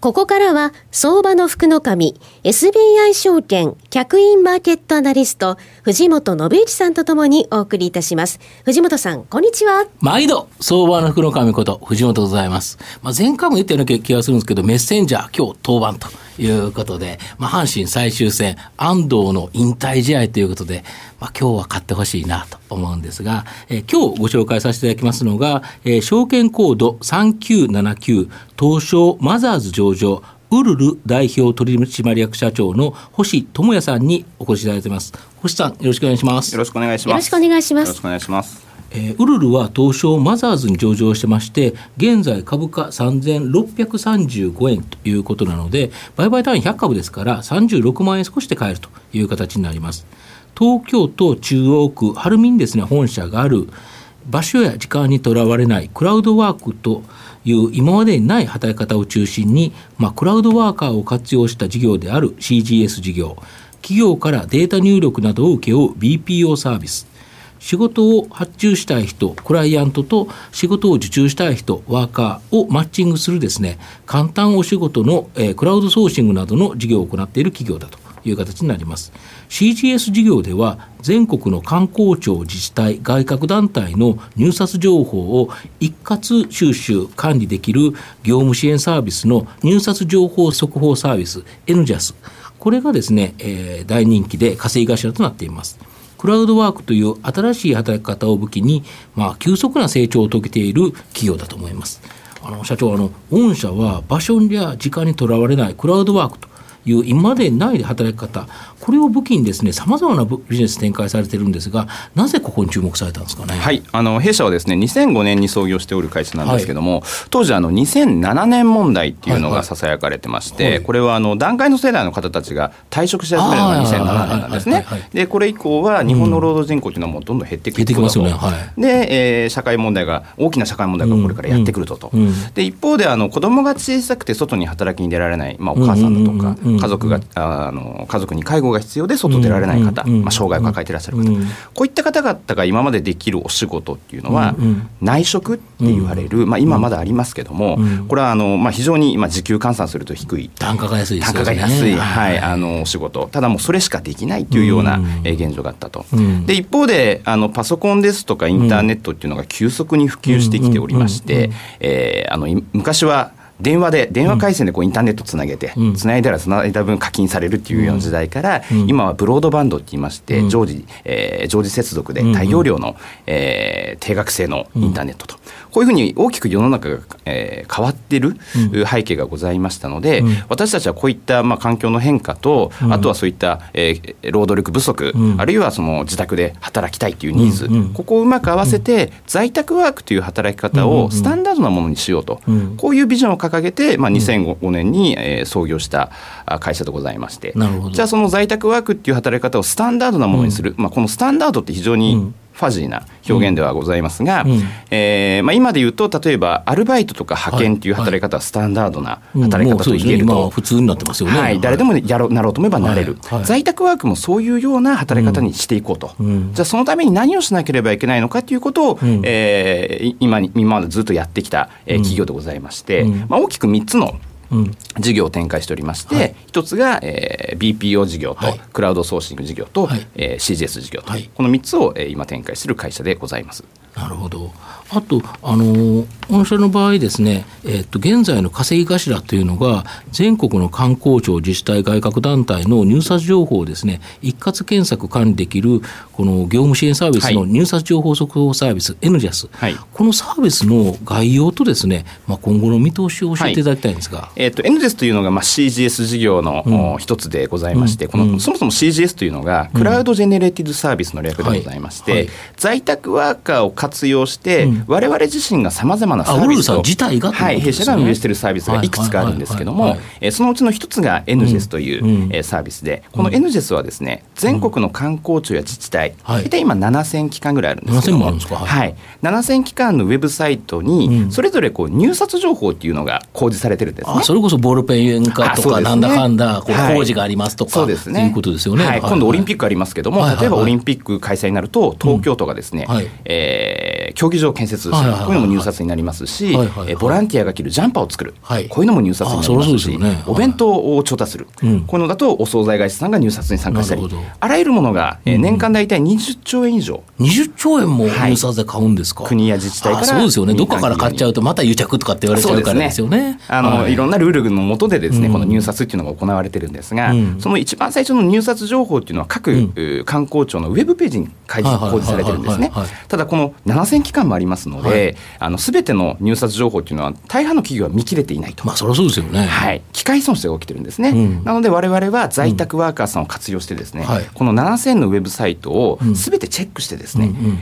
ここからは、相場の福の神、SBI 証券、客員マーケットアナリスト、藤本信之さんとともにお送りいたします。藤本さん、こんにちは。毎度、相場の福の神こと、藤本でございます。まあ、前回も言ったような気がするんですけど、メッセンジャー、今日登板と。いうことで、まあ、阪神最終戦、安藤の引退試合ということで、まあ、今日は勝ってほしいなと思うんですが、えー、今日ご紹介させていただきますのが、えー、証券コード3979東証マザーズ上場ウルル代表取締役社長の星智也さんにお越しいただいています。星さん、よろしくお願いします。よろしくお願いします。よろしくお願いします。よろしくお願いします。えー、ウルルは東証マザーズに上場してまして、現在株価3635円ということなので、売買単位100株ですから、36万円少しで買えるという形になります。東京都中央区晴海にですね、本社がある、場所や時間にとらわれないクラウドワークという今までにない働き方を中心に、まあ、クラウドワーカーを活用した事業である CGS 事業、企業からデータ入力などを請け負う BPO サービス、仕事を発注したい人、クライアントと仕事を受注したい人、ワーカーをマッチングするですね、簡単お仕事の、えー、クラウドソーシングなどの事業を行っている企業だという形になります。CGS 事業では全国の観光庁自治体外郭団体の入札情報を一括収集管理できる業務支援サービスの入札情報速報サービス NJAS これがですね、えー、大人気で稼ぎ頭となっています。クラウドワークという新しい働き方を武器に、まあ、急速な成長を遂げている企業だと思います。あの社長あの御社は場所や時間にとらわれないクラウドワークという今までない働き方、これを武器にですね、さまざまなビジネス展開されてるんですが、なぜここに注目されたんですかね？はい、あの弊社はですね、2005年に創業しておる会社なんですけども、はい、当時あの2007年問題っていうのがささやかれてまして、はい。はい、これはあの段階の世代の方たちが退職し始めるのが2007年なんですね。で、これ以降は日本の労働人口というのはもうどんどん減ってくると、うん、ますよね。はい、で、えー、社会問題が大きな社会問題がこれからやってくるとと。うん。うん、で一方であの子供が小さくて外に働きに出られないまあお母さんだとか家族があの家族に介護が必要で外出られない方、まあ、障害を抱えていらっしゃる方、こういった方々が今までできるお仕事っていうのは、内職って言われる、まあ、今まだありますけども、これはあの、まあ、非常に今時給換算すると低い単価が安い単価が安い、はい、あのお仕事。ただもうそれしかできないというような現状があったと。で一方であのパソコンですとかインターネットっていうのが急速に普及してきておりまして、えあの昔は電話で電話回線でこうインターネットつなげて、つないだらつないだ分課金されるっていうような時代から、今はブロードバンドって言いまして、常時、えー、常時接続で大容量の、えー、定額制のインターネットと。こういうふうに大きく世の中が、えー、変わってる背景がございましたので、私たちはこういったまあ環境の変化と、あとはそういった、えー、労働力不足、あるいはその自宅で働きたいというニーズ、ここをうまく合わせて、在宅ワークという働き方をスタンダードなものにしようと、こういうビジョンを掲げて、まあ、2005年に、えー、創業した会社でございまして。じゃあその在宅ワークっていう働き方をスタンダードなものにする、まあ、このスタンダードって非常にファジーな表現ではございますが、うん、えー、まあ、今で言うと例えばアルバイトとか派遣っていう働き方はスタンダードな働き方と言えると、はいはい、普通になってますよね、はい、誰でもやろなろうと思えばなれる、はい、在宅ワークもそういうような働き方にしていこうと、うん、じゃあそのために何をしなければいけないのかということを、うん、えー、今今までずっとやってきた、えー、企業でございまして、まあ、大きく3つの事業を展開しておりまして、はい、一つが、えー、BPO 事業と、はい、クラウドソーシング事業と、はい、えー、CGS 事業と、はい、この3つを、えー、今展開する会社でございます。なるほど。あと、あの御社の場合ですね、えっと、現在の稼ぎ頭というのが、全国の観光庁、自治体、外郭団体の入札情報をですね、一括検索管理できる、この業務支援サービスの入札情報速報サービス、はい、NJAS、はい、このサービスの概要とですね、まあ、今後の見通しを教えていただきたいんですが。はい、えっと、NJAS というのが、まあ、CGS 事業の、一つでございまして、うん、この、うん、そもそも CGS というのが、クラウドジェネレティブサービスの略でございまして、在宅ワーカーを活用して、我々自身がさまざまなサービスを、はい、弊社が運営しているサービスがいくつかあるんですけども、そのうちの一つが NGES という、うん、えサービスで、この NGES はですね、全国の観光庁や自治体、大体今7000機関ぐらいあるんですけども、はい、7000機関のウェブサイトに、それぞれこう入札情報っていうのが公示されてるんですね。それこそボールペン化とか、なんだかんだ、こう工事がありますとか、そうですね。いうことですよね。はい、今度オリンピックありますけども、例えばオリンピック開催になると、東京都がですね、え競技場建設する、こういうのも入札になりますし、えボランティアが着るジャンパーを作る、こういうのも入札になりますし、お弁当を調達する、こういうのだとお惣菜会社さんが入札に参加したり、あらゆるものが、え年間大体20兆円以上。20兆円も入札で買うんですか、国や自治体から。そうですよね。どっかから買っちゃうと、また癒着とかって言われちゃうからですよね。あの、い、ろんなルールの下でですね、この入札っていうのが行われてるんですが、その一番最初の入札情報っていうのは各、観光庁のウェブページに開示公示されてるんですね。ただこの7000機関もありますので、あの全ての入札情報っていうのは大半の企業は見切れていないと。まあそりゃそうですよね。はい。機械損失が起きてるんですね。なので我々は在宅ワーカーさんを活用してですね、この7000のウェブサイトを全てチェックしてですね、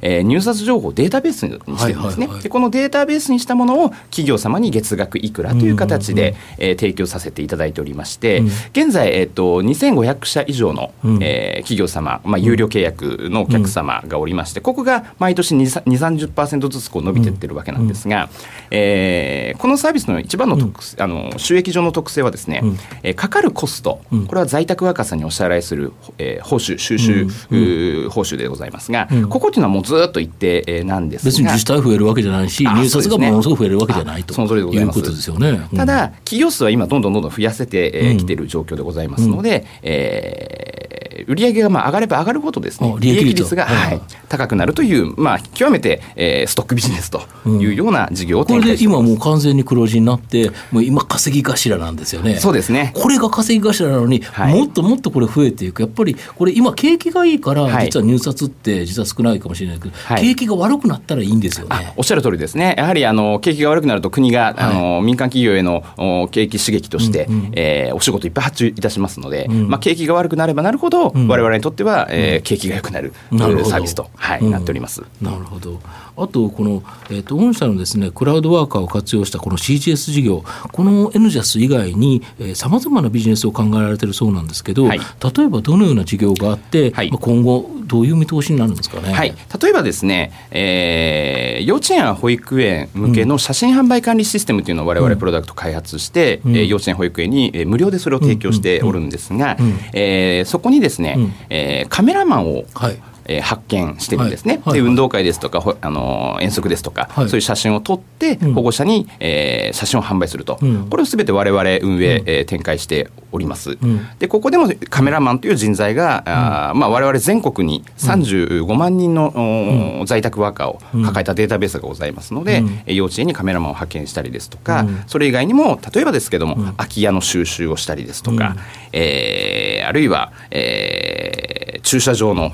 え入札情報をデータベースにしてるんですね。でこのデータベースにしたものを企業様に月額いくらという形で、え提供させていただいておりまして、現在えっ、と2500社以上の、え企業様、まあ有料契約のお客様がおりまして、ここが毎年2、30%ずつこう伸びていってるわけなんですが、えこのサービスの一番の特、あの収益上の特性はですね、えかかるコスト、これは在宅ワーカーさんにお支払いする、えー、報酬収集、うん、報酬でございますが、うん、ここっていうのはもうずっと一定なんですが。別に自治体増えるわけじゃないし入札がものすごく増えるわけじゃないと。その通りでございます。いうことですよね、ただ企業数は今どんどんどんどん増やせてきている状況でございますので、うん、えー売上がまあ上がれば上がるほどですね利益率。が、はい、高くなるという、まあ、極めて、えー、ストックビジネスというような事業を展開して、うん、これで今もう完全に黒字になってもう今稼ぎ頭なんですよね。そうですね。これが稼ぎ頭なのに、はい、もっともっとこれ増えていく。やっぱりこれ今景気がいいから、実は入札って実は少ないかもしれないけど、はい、景気が悪くなったらいいんですよね。おっしゃる通りですね。やはりあの景気が悪くなると国が、あの民間企業への景気刺激として、うんうん、えー、お仕事いっぱい発注いたしますので、うん、まあ、景気が悪くなればなるほど、うん、我々にとってはは、えー、景気が良くなるサービスと、はい、なっております。なるほど。あとこの、えーと、御社のですねクラウドワーカーを活用したこの CGS 事業この NJAS 以外にさまざまなビジネスを考えられているそうなんですけど、はい、例えばどのような事業があって、はい、今後どういう見通しになるんですかね？はい、例えばですね、えー、幼稚園や保育園向けの写真販売管理システムというのを我々プロダクト開発して、うん、幼稚園保育園に無料でそれを提供しておるんですが、えー、そこにですね、うん、えー、カメラマンを、はい。えー、発見してるんですね、はい、で運動会ですとかあの遠足ですとか、はい、そういう写真を撮って保護者に、うん、えー、写真を販売すると、うん、これをすべて我々運営、うん、えー、展開しております、うん、でここでもカメラマンという人材が、うん。あまあ、我々全国に35万人の、在宅ワーカーを抱えたデータベースがございますので、幼稚園にカメラマンを派遣したりですとか、それ以外にも例えばですけども、空き家の収集をしたりですとか、えー、あるいは、えー、駐車場の、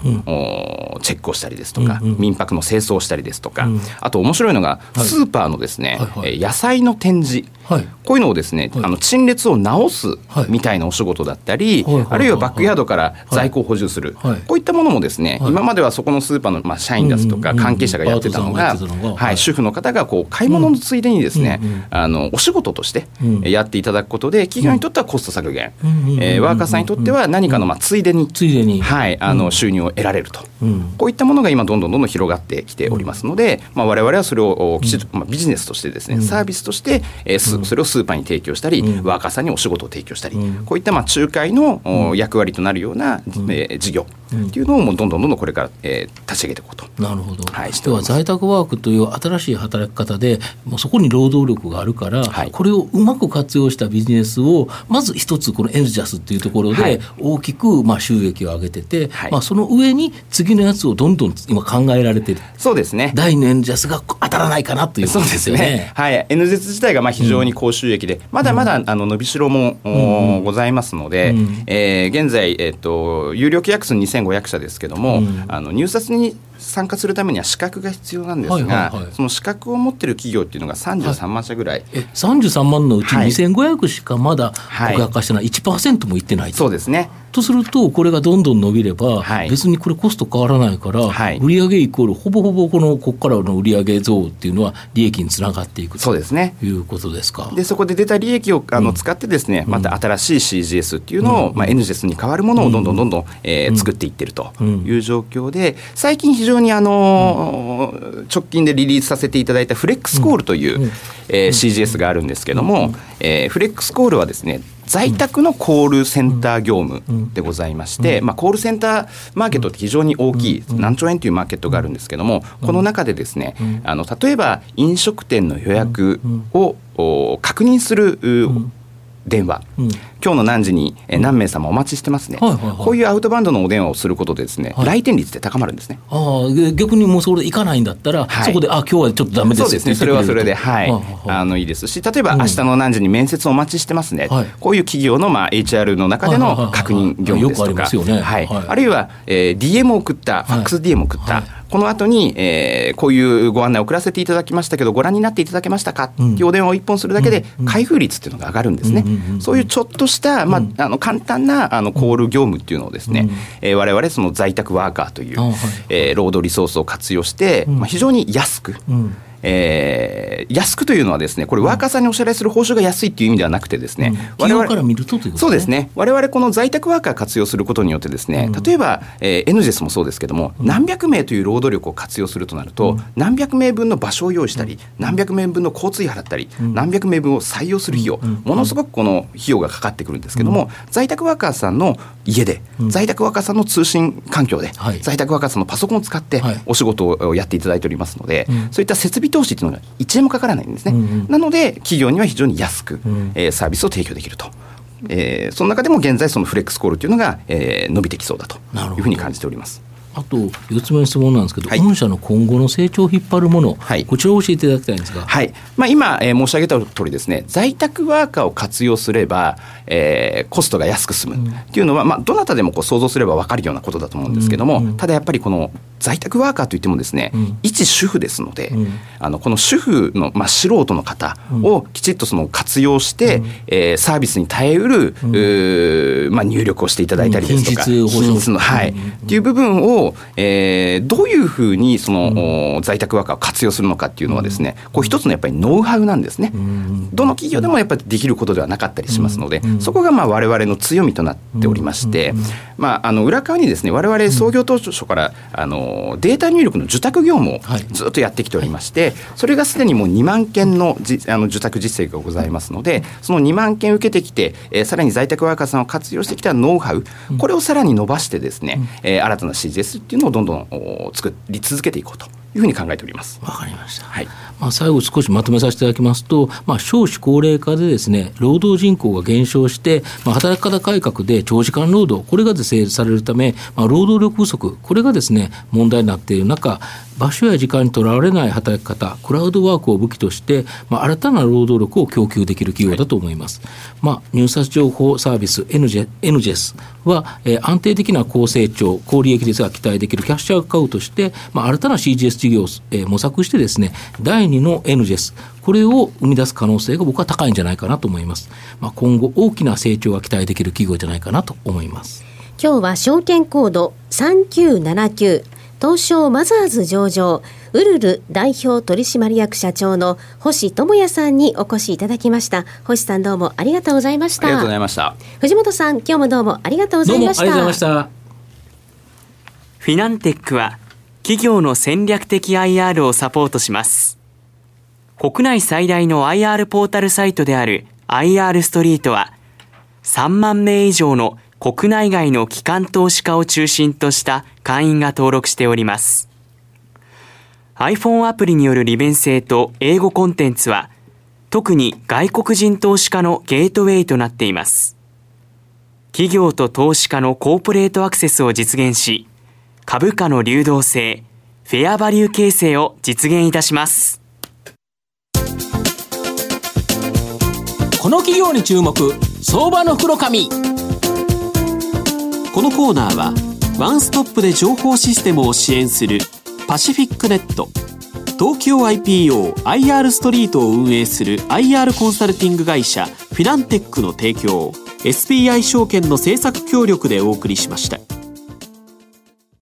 チェックをしたりですとか、うんうん、民泊の清掃をしたりですとか、うん、あと面白いのが、スーパーのですね、はいはい、野菜の展示、はい、こういうのをですね、はい、あの陳列を直すみたいなお仕事だったり、はい、あるいはバックヤードから在庫を補充する、こういったものもですね、今まではそこのスーパーの、まあ、社員ですとか関係者がやってたのが、はい、主婦の方がこう買い物のついでにですね、あのお仕事としてやっていただくことで企業にとってはコスト削減、えー、ワーカーさんにとっては何かのまあついでについでに、はい、あの収入を得られると、こういったものが今どんどんどんどん広がってきておりますので、まあ、我々はそれをきちっと、まあ、ビジネスとしてですね、サービスとして、えー、それをスーパーに提供したり、ワーカーさんにお仕事を提供したり、こういったまあ仲介の役割となるような、えー、事業っていうのをもうどんどんどんどんこれから、えー、立ち上げていこうと。なるほど、はい、では在宅ワークという新しい働き方でもうそこに労働力があるから、はい、これをうまく活用したビジネスをまず一つこのエルジャスっていうところで大きくまあ収益を上げてて、はい、まあ、その上に次のやつをどんどん今考えられてる。そうですね。第2のエルジャスが当たらないかなということですよね。ね。はい、エヌジェス自体がまあ非常に高収益で、うん、まだまだあの伸びしろも、うん、ございますので、うん、えー、現在、えーと、有料契約数2500 2500社ですけども、うん、あの入札に参加するためには資格が必要なんですが、その資格を持ってる企業っていうのが33万社ぐらい、はい、え33万のうち2500しかまだ告白化してない、はい、1%もいってないそうですね。とすると、これがどんどん伸びれば、はい、別にこれ、コスト変わらないから、はい、売上イコール、ほぼほぼこのここからの売上増っていうのは、利益につながっていくそうですね。いうことですか。でそこで出た利益をあの使って、ですね、うん、また新しい CGS っていうのを、うん、まあ、NGS に変わるものをどんどんどんどん、えー、作っていってるという状況で、最近、非常にあの、直近でリリースさせていただいたフレックスコールという、うん、えー、CGS があるんですけども、えー、フレックスコールはですね在宅のコールセンター業務でございまして、まあ、コールセンターマーケットって非常に大きい何兆円というマーケットがあるんですけどもこの中でですねあの例えば飲食店の予約を確認する電話、うん、今日の何時に何名様お待ちしてますね、はいはいはい、こういうアウトバウンドのお電話をすることでですね、はい、来店率って高まるんですね。あ逆にもうそれで行かないんだったら、はい、そこであ今日はちょっとだめですそうですね。それはそれではい、あのいいです。し例えば明日の何時に面接お待ちしてますね、うん、こういう企業のまあ HR の中での確認業務ですとか、はい。あるいは、えー、DM を送ったファックス DM を送った、この後に、えー、こういうご案内を送らせていただきましたけどご覧になっていただけましたか？っていうお電話を一本するだけで開封率っていうのが上がるんですね。そういうちょっとした、まあ、あの簡単なあのコール業務っていうのをですね、えー、我々その在宅ワーカーという、えー、労働リソースを活用して、まあ、非常に安く、えー、安くというのはですねこれワーカーさんにお支払いする報酬が安いっていう意味ではなくてですね、うん、我々から見るとということ、ね、そうですね。我々この在宅ワーカー活用することによってですね、例えば、えー、エヌジェスもそうですけども、何百名という労働力を活用するとなると、何百名分の場所を用意したり、何百名分の交通費払ったり、何百名分を採用する費用、ものすごくこの費用がかかってくるんですけども、在宅ワーカーさんの家で、在宅ワーカーさんの通信環境で、はい、在宅ワーカーさんのパソコンを使ってお仕事をやっていただいておりますので、そういった設備投資というのが1円もかからないんですね、うんうん、なので企業には非常に安く、うん、えー、サービスを提供できると。えー、その中でも現在そのフレックスコールというのが、えー、伸びてきそうだというふうに感じております。あと4つ目の質問なんですけど、はい、御社の今後の成長を引っ張るもの、はい、こちらを教えていただきたいんですが、はい。まあ、今、えー、申し上げた通りですね在宅ワーカーを活用すれば、えー、コストが安く済むっていうのは、うん、まあ、どなたでもこう想像すれば分かるようなことだと思うんですけども、うんうん、ただやっぱりこの在宅ワーカーといってもですね、うん、一主婦ですので、うん、あのこの主婦の、まあ、素人の方をきちっとその活用して、うん、えー、サービスに耐えうる、うん、まあ、入力をしていただいたりですとか、品質の、はい。っていう部分を、えー、どういうふうにその、在宅ワーカーを活用するのかっていうのはですね、こう一つのやっぱりノウハウなんですね。どの企業でもやっぱりできることではなかったりしますので、そこがまあ我々の強みとなっておりまして、まあ、あの裏側にですね我々創業当初からあのデータ入力の受託業務をずっとやってきておりまして、はい、それがすでにもう2万件のじあの受託実績がございますのでその2万件受けてきて、えー、さらに在宅ワーカーさんを活用してきたノウハウこれをさらに伸ばしてですね、うん、えー、新たな CGS っていうのをどんどん作り続けていこうというふうに考えております。わかりました。はい。まあ最後少しまとめさせていただきますと、まあ少子高齢化でですね、労働人口が減少して、まあ働き方改革で長時間労働これが是正されるため、まあ労働力不足これがですね問題になっている中、場所や時間にとらわれない働き方、クラウドワークを武器として、まあ、新たな労働力を供給できる企業だと思います。まあ、入札情報サービス n j s は、えー、安定的な高成長、高利益率が期待できるキャッシュアカウとして、まあ、新たな CGS 事業を、えー、模索してですね、第2の NGS、これを生み出す可能性が僕は高いんじゃないかなと思います。まあ、今後大きな成長が期待できる企業じゃないかなと思います。今日は証券コード3979東証マザーズ上場ウルル代表取締役社長の星智也さんにお越しいただきました。星さんどうもありがとうございました。ありがとうございました。藤本さん今日もどうもありがとうございました。フィナンテックは企業の戦略的 IR をサポートします国内最大の IR ポータルサイトである IR ストリートは3万名以上の国内外の機関投資家を中心とした会員が登録しております。iPhone アプリによる利便性と英語コンテンツは特に外国人投資家のゲートウェイとなっています。企業と投資家のコーポレートアクセスを実現し、株価の流動性、フェアバリュー形成を実現いたします。この企業に注目、相場の袋紙。このコーナーはワンストップで情報システムを支援するパシフィックネット東京 IPOIR ストリートを運営する IR コンサルティング会社フィナンテックの提供 SBI 証券の政策協力でお送りしました。